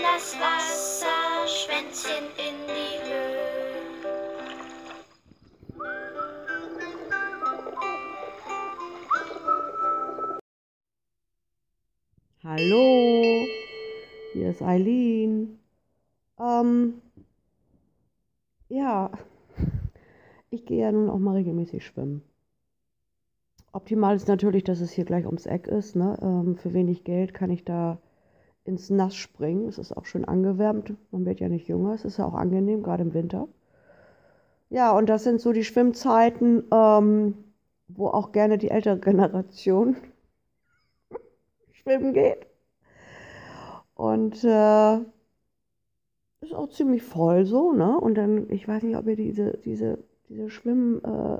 das Wasser, Schwänzchen in die Höhe. Hallo, hier ist Eileen. Ähm, ja, ich gehe ja nun auch mal regelmäßig schwimmen. Optimal ist natürlich, dass es hier gleich ums Eck ist. Ne? Ähm, für wenig Geld kann ich da ins Nass springen. Es ist auch schön angewärmt. Man wird ja nicht jünger. Es ist ja auch angenehm, gerade im Winter. Ja, und das sind so die Schwimmzeiten, ähm, wo auch gerne die ältere Generation schwimmen geht. Und äh, ist auch ziemlich voll so, ne? Und dann, ich weiß nicht, ob ihr diese, diese, diese Schwimmwürste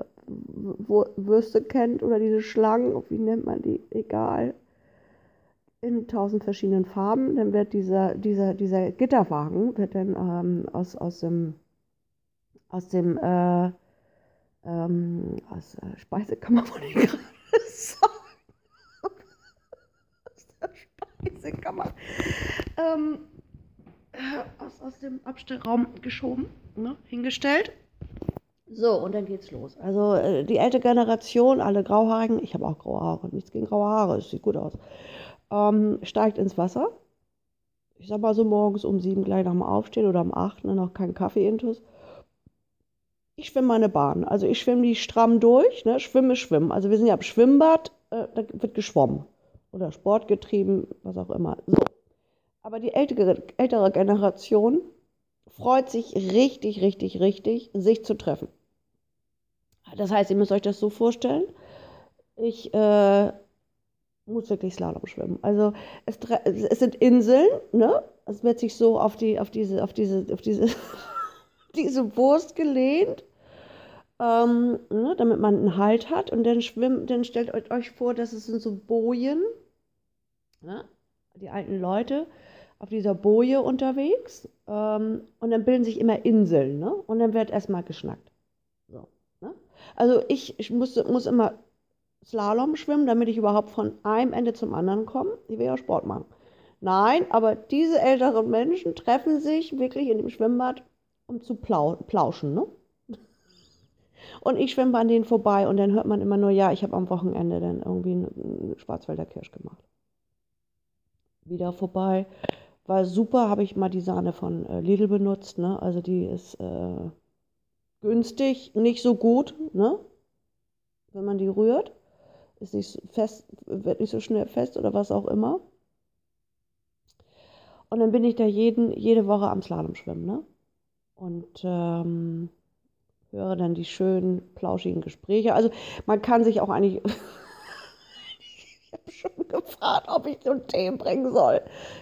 äh, kennt oder diese Schlangen, wie nennt man die? Egal. In tausend verschiedenen Farben. Dann wird dieser, dieser, dieser Gitterwagen wird dann ähm, aus, aus dem, aus dem äh, ähm, aus der Speisekammer von den aus der Speisekammer ähm, aus, aus dem Abstellraum geschoben, ne, hingestellt. So, und dann geht's los. Also äh, die ältere Generation, alle Grauhaarigen, ich habe auch graue Haare, nichts gegen graue Haare, es sieht gut aus, ähm, steigt ins Wasser. Ich sag mal so morgens um sieben gleich nach dem Aufstehen oder um acht, ne, noch kein Kaffee-Intus. Ich schwimme meine Bahn. Also ich schwimme die stramm durch, ne, schwimme, schwimmen. Also wir sind ja am Schwimmbad, äh, da wird geschwommen. Oder Sport getrieben, was auch immer. So. Aber die ältere, ältere Generation freut sich richtig, richtig, richtig, sich zu treffen. Das heißt, ihr müsst euch das so vorstellen. Ich äh, muss wirklich Slalom schwimmen. Also es, es, sind Inseln, ne? Es wird sich so auf die, auf diese, auf diese, auf diese, diese Wurst gelehnt, ähm, ne? damit man einen Halt hat. Und dann schwimmt, dann stellt euch vor, dass es sind so Bojen, ne? die alten Leute auf dieser Boje unterwegs ähm, und dann bilden sich immer Inseln ne? und dann wird erstmal geschnackt. So, ne? Also ich, ich muss, muss immer Slalom schwimmen, damit ich überhaupt von einem Ende zum anderen komme. Ich will ja Sport machen. Nein, aber diese älteren Menschen treffen sich wirklich in dem Schwimmbad, um zu plau plauschen. Ne? Und ich schwimme an denen vorbei und dann hört man immer nur, ja, ich habe am Wochenende dann irgendwie einen Schwarzwälder Kirsch gemacht. Wieder vorbei. War super, habe ich mal die Sahne von äh, Lidl benutzt. Ne? Also die ist äh, günstig, nicht so gut, ne? wenn man die rührt. Ist nicht fest, wird nicht so schnell fest oder was auch immer. Und dann bin ich da jeden, jede Woche am Slalom schwimmen. Ne? Und ähm, höre dann die schönen, plauschigen Gespräche. Also man kann sich auch eigentlich habe schon gefragt, ob ich so einen Tee bringen soll.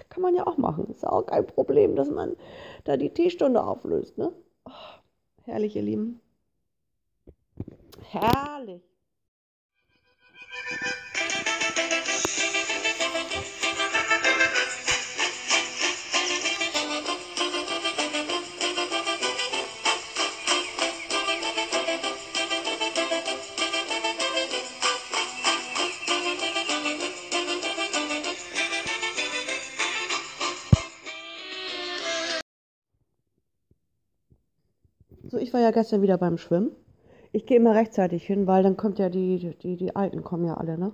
Kann man ja auch machen. Ist ja auch kein Problem, dass man da die Teestunde auflöst. Ne? Oh, herrlich, ihr Lieben. Herrlich. So, ich war ja gestern wieder beim Schwimmen. Ich gehe immer rechtzeitig hin, weil dann kommt ja die, die, die Alten kommen ja alle, ne?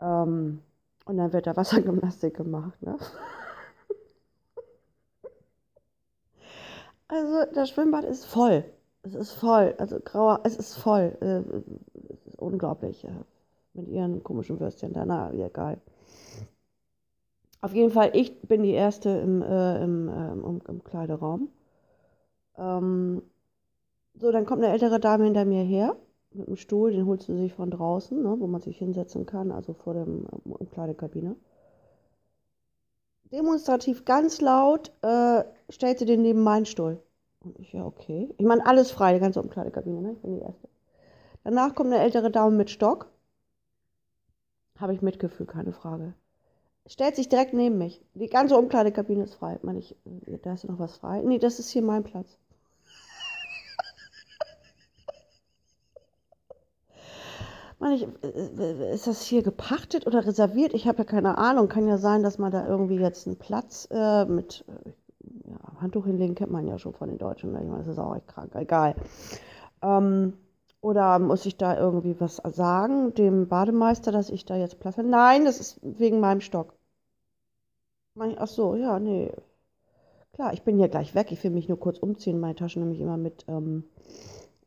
Ähm, und dann wird da Wassergymnastik gemacht, ne? Also das Schwimmbad ist voll. Es ist voll. Also grauer, es ist voll. Äh, es ist unglaublich. Äh, mit ihren komischen Würstchen da. Na, egal. Auf jeden Fall, ich bin die Erste im, äh, im, äh, im, im Kleideraum. Ähm, so, dann kommt eine ältere Dame hinter mir her mit dem Stuhl, den holst du sich von draußen, ne, wo man sich hinsetzen kann, also vor der Umkleidekabine. Demonstrativ ganz laut äh, stellt sie den neben meinen Stuhl. Und ich, ja, okay. Ich meine, alles frei, die ganze Umkleidekabine, ne? Ich bin die Erste. Danach kommt eine ältere Dame mit Stock. Habe ich Mitgefühl, keine Frage. Stellt sich direkt neben mich. Die ganze Umkleidekabine ist frei. Meine, ich, da ist noch was frei. Nee, das ist hier mein Platz. Meine ich, äh, ist das hier gepachtet oder reserviert? Ich habe ja keine Ahnung. Kann ja sein, dass man da irgendwie jetzt einen Platz äh, mit äh, ja, Handtuch hinlegen, kennt man ja schon von den Deutschen. Ne? Ich meine, das ist auch echt krank, egal. Ähm, oder muss ich da irgendwie was sagen, dem Bademeister, dass ich da jetzt Platz habe? Nein, das ist wegen meinem Stock. Ach so, ja, nee. Klar, ich bin hier gleich weg. Ich will mich nur kurz umziehen. Meine Tasche nämlich immer mit ähm,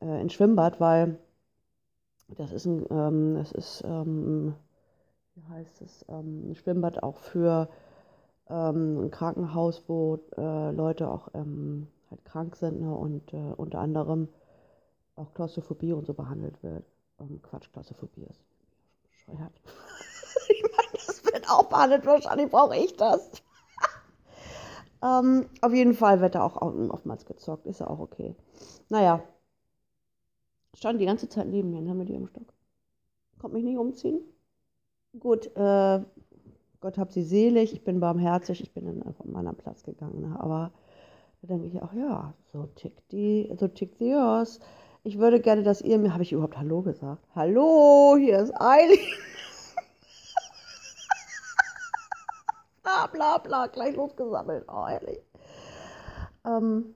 äh, ins Schwimmbad, weil das ist ein, ähm, das ist, ähm, wie heißt es, ähm, ein Schwimmbad auch für ähm, ein Krankenhaus, wo äh, Leute auch ähm, halt krank sind ne, und äh, unter anderem auch Klaustrophobie und so behandelt wird. Quatsch, Klaustrophobie ist bescheuert. ich meine, das wird auch behandelt, wahrscheinlich brauche ich das. auf jeden Fall wird da auch oftmals gezockt, ist ja auch okay. Naja, stand die ganze Zeit neben mir, dann haben die im Stock. Kommt mich nicht umziehen. Gut, äh, Gott hab sie selig, ich bin barmherzig, ich bin dann von meinem Platz gegangen. Aber da denke ich auch, ja, so tickt die, so tickt die Earth. Ich würde gerne, dass ihr mir, habe ich überhaupt Hallo gesagt? Hallo, hier ist Eileen. bla bla bla, gleich losgesammelt. Oh, ehrlich. Ähm,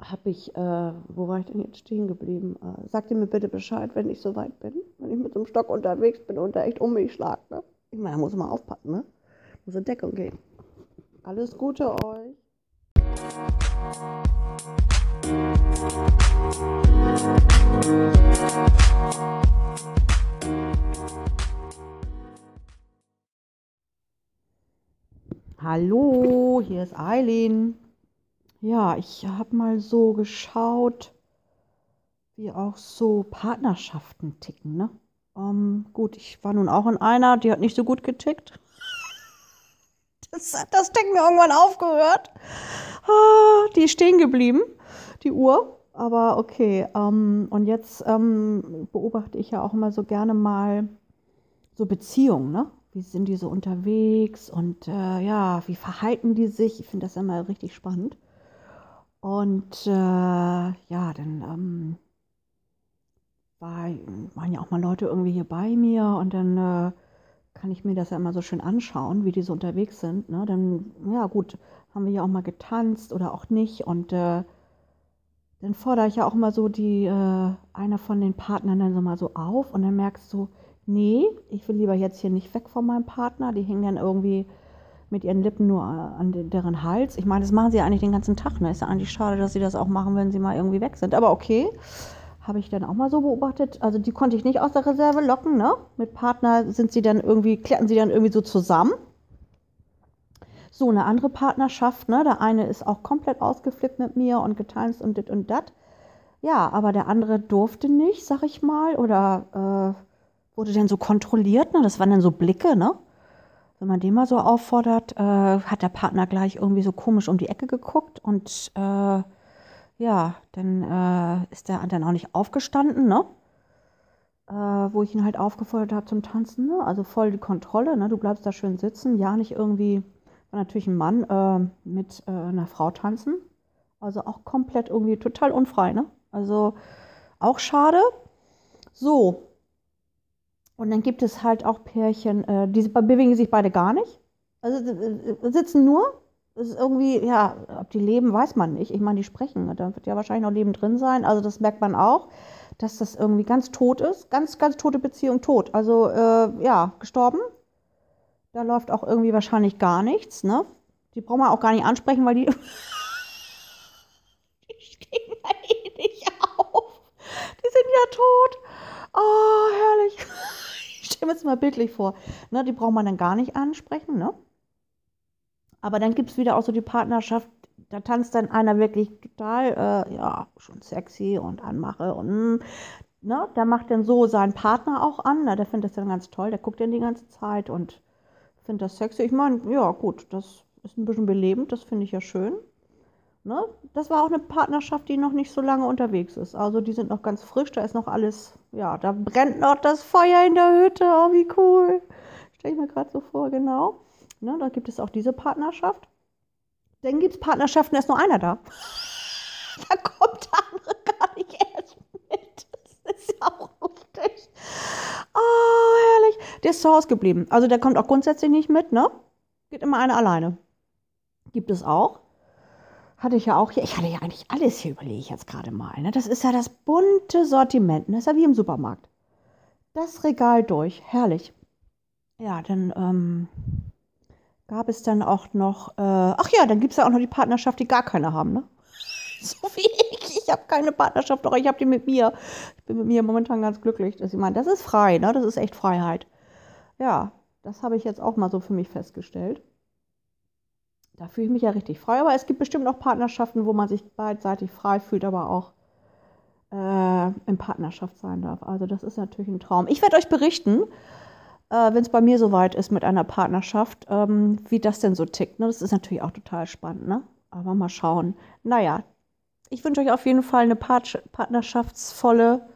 habe ich, äh, wo war ich denn jetzt stehen geblieben? Äh, sagt ihr mir bitte Bescheid, wenn ich soweit bin, wenn ich mit so einem Stock unterwegs bin und der echt um mich schlagt. Ne? Ich meine, da muss man aufpassen, ne? Muss in Deckung gehen. Alles Gute euch. Hallo, hier ist Eileen. Ja, ich habe mal so geschaut, wie auch so Partnerschaften ticken, ne? Ähm, gut, ich war nun auch in einer, die hat nicht so gut getickt. Das, das Ding mir irgendwann aufgehört. Ah, die ist stehen geblieben, die Uhr. Aber okay. Ähm, und jetzt ähm, beobachte ich ja auch immer so gerne mal so Beziehungen, ne? Wie sind die so unterwegs und äh, ja, wie verhalten die sich? Ich finde das immer richtig spannend. Und äh, ja, dann ähm, war, waren ja auch mal Leute irgendwie hier bei mir und dann äh, kann ich mir das ja immer so schön anschauen, wie die so unterwegs sind. Ne? Dann, ja gut, haben wir ja auch mal getanzt oder auch nicht. Und äh, dann fordere ich ja auch mal so die, äh, einer von den Partnern dann so mal so auf und dann merkst du, nee, ich will lieber jetzt hier nicht weg von meinem Partner. Die hängen dann irgendwie mit ihren Lippen nur äh, an deren Hals. Ich meine, das machen sie ja eigentlich den ganzen Tag. Ne? Ist ja eigentlich schade, dass sie das auch machen, wenn sie mal irgendwie weg sind. Aber okay, habe ich dann auch mal so beobachtet. Also die konnte ich nicht aus der Reserve locken. Ne? Mit Partner sind sie dann irgendwie, klärten sie dann irgendwie so zusammen. So eine andere Partnerschaft, ne? Der eine ist auch komplett ausgeflippt mit mir und getanzt und dit und dat. Ja, aber der andere durfte nicht, sag ich mal, oder äh, wurde dann so kontrolliert, ne? Das waren dann so Blicke, ne? Wenn man den mal so auffordert, äh, hat der Partner gleich irgendwie so komisch um die Ecke geguckt und äh, ja, dann äh, ist der dann auch nicht aufgestanden, ne? Äh, wo ich ihn halt aufgefordert habe zum Tanzen, ne? Also voll die Kontrolle, ne? Du bleibst da schön sitzen, ja, nicht irgendwie, war natürlich ein Mann äh, mit äh, einer Frau tanzen. Also auch komplett irgendwie total unfrei, ne? Also auch schade. So, und dann gibt es halt auch Pärchen, äh, die bewegen sich beide gar nicht. Also äh, sitzen nur. Das ist irgendwie, ja, ob die leben, weiß man nicht. Ich meine, die sprechen. Da wird ja wahrscheinlich noch Leben drin sein. Also das merkt man auch, dass das irgendwie ganz tot ist. Ganz, ganz tote Beziehung tot. Also äh, ja, gestorben. Da läuft auch irgendwie wahrscheinlich gar nichts. Ne? Die brauchen wir auch gar nicht ansprechen, weil die, die stehen ja eh nicht auf. Die sind ja tot. Oh, stelle mir das mal bildlich vor. Ne, die braucht man dann gar nicht ansprechen, ne? Aber dann gibt es wieder auch so die Partnerschaft, da tanzt dann einer wirklich total, äh, ja, schon sexy und anmache und, ne, der macht dann so seinen Partner auch an, ne, der findet das dann ganz toll, der guckt dann die ganze Zeit und findet das sexy. Ich meine, ja, gut, das ist ein bisschen belebend, das finde ich ja schön. Ne? Das war auch eine Partnerschaft, die noch nicht so lange unterwegs ist. Also die sind noch ganz frisch, da ist noch alles, ja, da brennt noch das Feuer in der Hütte. Oh, wie cool. Stelle ich mir gerade so vor, genau. Ne, da gibt es auch diese Partnerschaft. Dann gibt es Partnerschaften, da ist nur einer da. Da kommt der andere gar nicht erst mit. Das ist ja auch lustig. Oh, herrlich. Der ist zu Hause geblieben. Also der kommt auch grundsätzlich nicht mit, ne? Geht immer einer alleine. Gibt es auch. Hatte ich ja auch hier. Ich hatte ja eigentlich alles hier, überlege ich jetzt gerade mal. Ne? Das ist ja das bunte Sortiment. Ne? Das ist ja wie im Supermarkt. Das Regal durch. Herrlich. Ja, dann ähm, gab es dann auch noch. Äh, ach ja, dann gibt es ja auch noch die Partnerschaft, die gar keine haben, ne? So wie ich. Ich habe keine Partnerschaft, doch ich habe die mit mir. Ich bin mit mir momentan ganz glücklich. Dass ich meine, das ist frei, ne? Das ist echt Freiheit. Ja, das habe ich jetzt auch mal so für mich festgestellt. Da fühle ich mich ja richtig frei. Aber es gibt bestimmt auch Partnerschaften, wo man sich beidseitig frei fühlt, aber auch äh, in Partnerschaft sein darf. Also das ist natürlich ein Traum. Ich werde euch berichten, äh, wenn es bei mir soweit ist mit einer Partnerschaft, ähm, wie das denn so tickt. Ne? Das ist natürlich auch total spannend. Ne? Aber mal schauen. Naja, ich wünsche euch auf jeden Fall eine Part partnerschaftsvolle,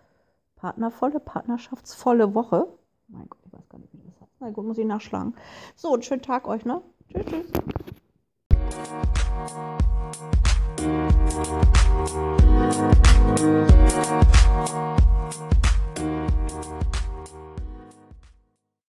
partnervolle, partnerschaftsvolle Woche. Mein Gott, ich weiß gar nicht, wie das heißt. Na gut, muss ich nachschlagen. So, einen schönen Tag euch, ne? Tschüss, tschüss. Thank you.